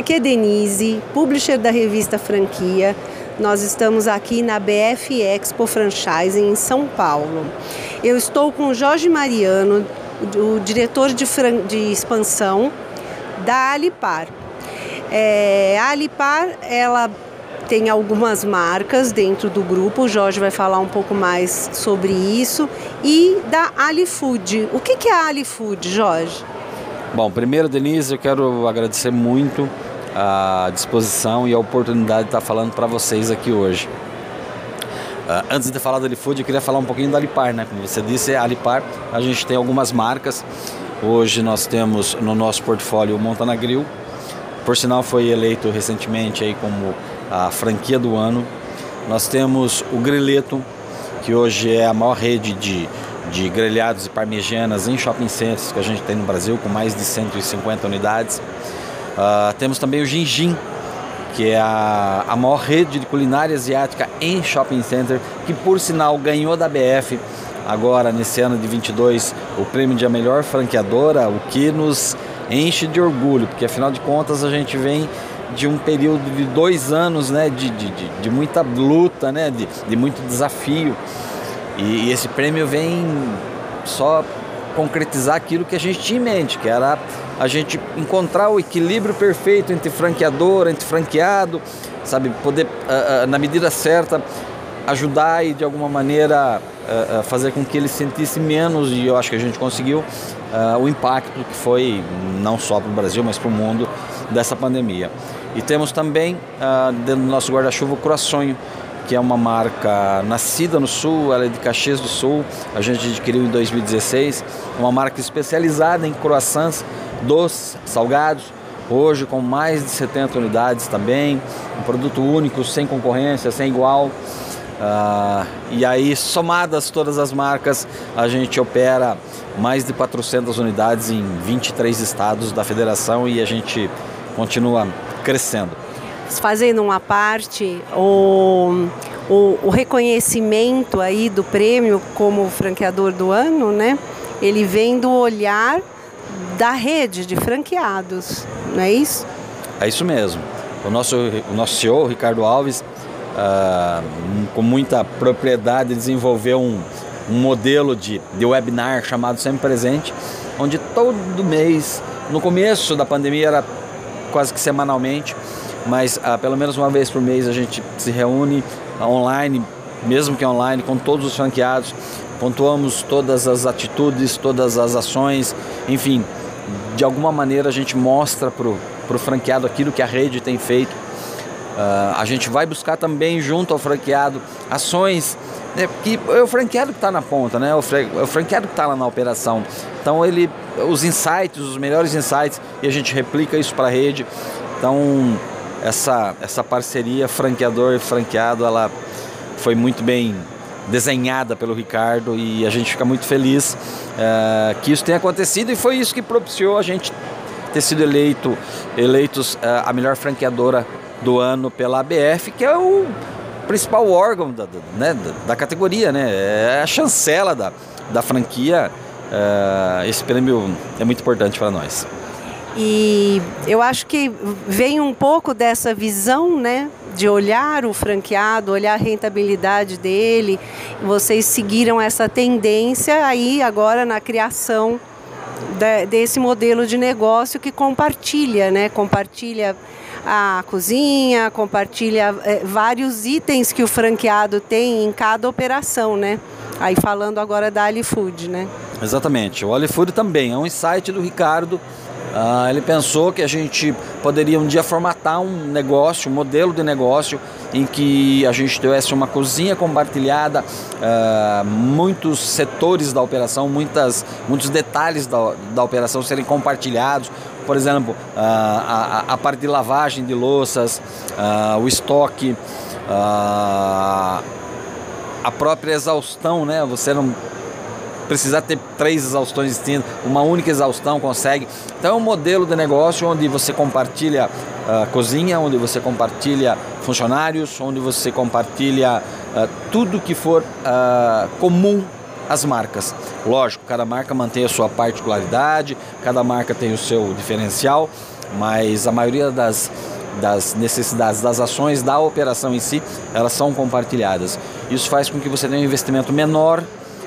Aqui é Denise, publisher da revista Franquia. Nós estamos aqui na BF Expo Franchising em São Paulo. Eu estou com Jorge Mariano, o diretor de, de expansão da Alipar. É, a Alipar, ela tem algumas marcas dentro do grupo, o Jorge vai falar um pouco mais sobre isso, e da AliFood. O que é a AliFood, Jorge? Bom, primeiro, Denise, eu quero agradecer muito a disposição e a oportunidade de estar falando para vocês aqui hoje. Uh, antes de falar da AliFood, eu queria falar um pouquinho da Alipar, né? Como você disse, a Alipar, a gente tem algumas marcas. Hoje nós temos no nosso portfólio o Montana Grill, por sinal foi eleito recentemente aí como a franquia do ano. Nós temos o Grileto, que hoje é a maior rede de, de grelhados e parmegianas em shopping centers que a gente tem no Brasil, com mais de 150 unidades. Uh, temos também o Ginjin, que é a, a maior rede de culinária asiática em shopping center, que por sinal ganhou da BF agora nesse ano de 22 o prêmio de a melhor franqueadora, o que nos enche de orgulho, porque afinal de contas a gente vem de um período de dois anos né, de, de, de, de muita luta, né, de, de muito desafio. E, e, esse prêmio vem só concretizar aquilo que a gente tinha em mente, que era a gente encontrar o equilíbrio perfeito entre franqueador, entre franqueado, sabe, poder, uh, uh, na medida certa, ajudar e de alguma maneira uh, fazer com que ele sentisse menos, e eu acho que a gente conseguiu, o impacto que foi não só para o Brasil, mas para o mundo dessa pandemia. E temos também dentro do nosso guarda-chuva o Croaçonho, que é uma marca nascida no Sul, ela é de Caxias do Sul, a gente adquiriu em 2016, uma marca especializada em croissants doces, salgados, hoje com mais de 70 unidades também, um produto único, sem concorrência, sem igual. Uh, e aí, somadas todas as marcas, a gente opera mais de 400 unidades em 23 estados da federação e a gente continua crescendo. Fazendo uma parte, o, o, o reconhecimento aí do prêmio como franqueador do ano, né? Ele vem do olhar da rede de franqueados, não é isso? É isso mesmo. O nosso, o nosso CEO, Ricardo Alves, uh, com muita propriedade, desenvolveu um, um modelo de, de webinar chamado Sempre Presente, onde todo mês, no começo da pandemia era quase que semanalmente, mas ah, pelo menos uma vez por mês a gente se reúne ah, online, mesmo que online, com todos os franqueados, pontuamos todas as atitudes, todas as ações, enfim, de alguma maneira a gente mostra para o franqueado aquilo que a rede tem feito. Uh, a gente vai buscar também junto ao franqueado ações né, que é o franqueado que está na ponta, né? É o franqueado que está lá na operação. Então ele, os insights, os melhores insights, e a gente replica isso para a rede. Então essa, essa parceria franqueador e franqueado, ela foi muito bem desenhada pelo Ricardo e a gente fica muito feliz uh, que isso tenha acontecido e foi isso que propiciou a gente ter sido eleito eleitos uh, a melhor franqueadora do ano pela ABF, que é o principal órgão da, né, da, categoria, né? É a chancela da, da franquia. Uh, esse prêmio é muito importante para nós. E eu acho que vem um pouco dessa visão, né, de olhar o franqueado, olhar a rentabilidade dele. Vocês seguiram essa tendência aí agora na criação de, desse modelo de negócio que compartilha, né, compartilha a cozinha, compartilha é, vários itens que o franqueado tem em cada operação, né? Aí falando agora da AliFood, né? Exatamente. O AliFood também é um insight do Ricardo ah, ele pensou que a gente poderia um dia formatar um negócio, um modelo de negócio em que a gente tivesse uma cozinha compartilhada, ah, muitos setores da operação, muitas, muitos detalhes da, da operação serem compartilhados. Por exemplo, ah, a, a, parte de lavagem de louças, o estoque, a própria exaustão, né? Você não precisar ter três exaustões distintas, uma única exaustão consegue. Então é um modelo de negócio onde você compartilha uh, cozinha, onde você compartilha funcionários, onde você compartilha uh, tudo que for uh, comum às marcas. Lógico, cada marca mantém a sua particularidade, cada marca tem o seu diferencial, mas a maioria das, das necessidades, das ações da operação em si, elas são compartilhadas. Isso faz com que você tenha um investimento menor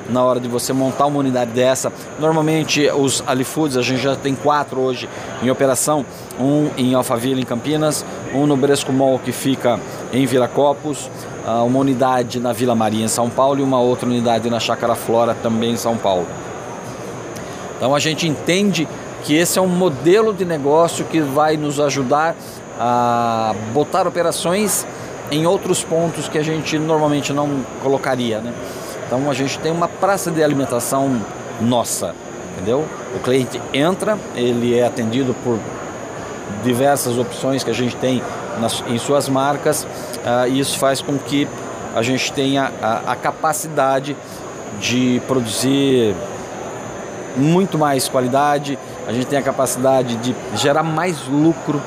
na hora de você montar uma unidade dessa. Normalmente os Alifoods, a gente já tem quatro hoje em operação, um em Alphaville, em Campinas, um no Bresco Mall, que fica em Viracopos, ah, uma unidade na Vila Maria, em São Paulo, e uma outra unidade na Chácara Flora, também em São Paulo. Então a gente entende que esse é um modelo de negócio que vai nos ajudar a botar operações em outros pontos que a gente normalmente não colocaria, né? Então a gente tem uma praça de alimentação nossa, entendeu? O cliente entra, ele é atendido por diversas opções que a gente tem nas, em suas marcas uh, e isso faz com que a gente tenha a, a capacidade de produzir muito mais qualidade, a gente tem a capacidade de gerar mais lucro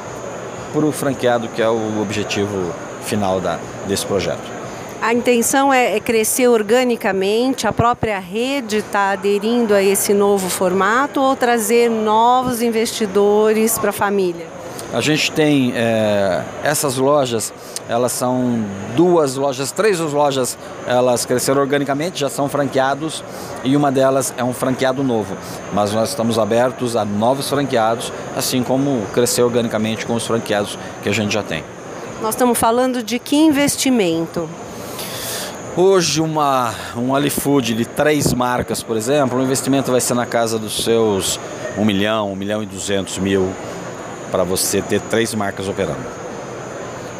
para o franqueado, que é o objetivo final da, desse projeto. A intenção é, é crescer organicamente, a própria rede está aderindo a esse novo formato ou trazer novos investidores para a família? A gente tem é, essas lojas, elas são duas lojas, três lojas, elas cresceram organicamente, já são franqueados e uma delas é um franqueado novo. Mas nós estamos abertos a novos franqueados, assim como crescer organicamente com os franqueados que a gente já tem. Nós estamos falando de que investimento? Hoje uma, um Alifood de três marcas, por exemplo, o investimento vai ser na casa dos seus 1 milhão, 1 milhão e 200 mil para você ter três marcas operando.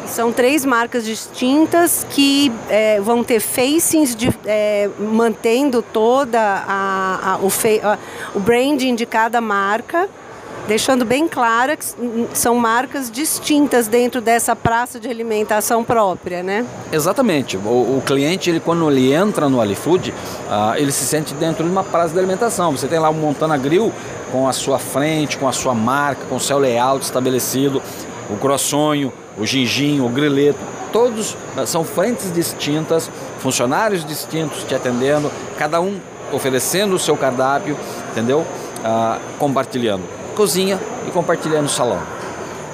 São três marcas distintas que é, vão ter facings de, é, mantendo toda a, a, o, fe, a, o branding de cada marca deixando bem clara que são marcas distintas dentro dessa praça de alimentação própria, né? Exatamente. O, o cliente, ele, quando ele entra no Alifood, uh, ele se sente dentro de uma praça de alimentação. Você tem lá o Montana Grill com a sua frente, com a sua marca, com o seu layout estabelecido, o croissonho, o ginginho, o grileto, todos uh, são frentes distintas, funcionários distintos te atendendo, cada um oferecendo o seu cardápio, entendeu? Uh, compartilhando cozinha e compartilhando o salão.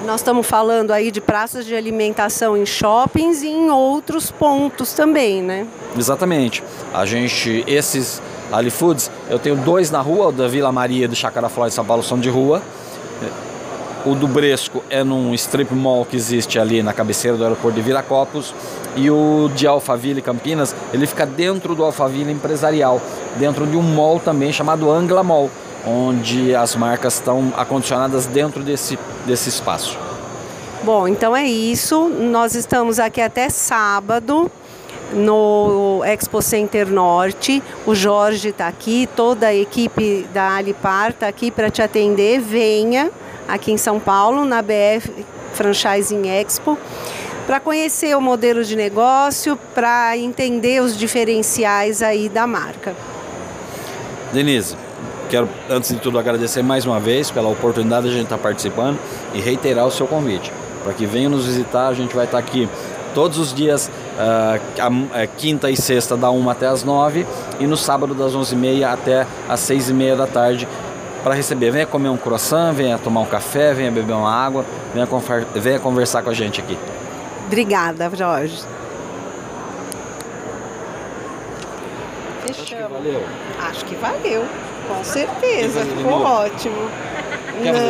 Nós estamos falando aí de praças de alimentação em shoppings e em outros pontos também, né? Exatamente. A gente, esses Ali Foods, eu tenho dois na rua, o da Vila Maria e do Chácara Flória de São Paulo são de rua. O do Bresco é num strip mall que existe ali na cabeceira do aeroporto de Viracopos. E o de Alphaville Campinas, ele fica dentro do Alphaville Empresarial, dentro de um mall também chamado Angla Mall onde as marcas estão acondicionadas dentro desse, desse espaço. Bom, então é isso. Nós estamos aqui até sábado no Expo Center Norte. O Jorge está aqui, toda a equipe da Alipar está aqui para te atender. Venha aqui em São Paulo, na BF Franchising Expo, para conhecer o modelo de negócio, para entender os diferenciais aí da marca. Denise, Quero, antes de tudo, agradecer mais uma vez pela oportunidade de a gente estar participando e reiterar o seu convite. Para que venham nos visitar, a gente vai estar aqui todos os dias, uh, a, a, quinta e sexta, da 1 até as 9 e no sábado, das 11h30 até as 6h30 da tarde, para receber. Venha comer um croissant, venha tomar um café, venha beber uma água, venha, venha conversar com a gente aqui. Obrigada, Jorge. Fechamos. Acho que valeu. Acho que valeu. Com certeza, ficou ótimo.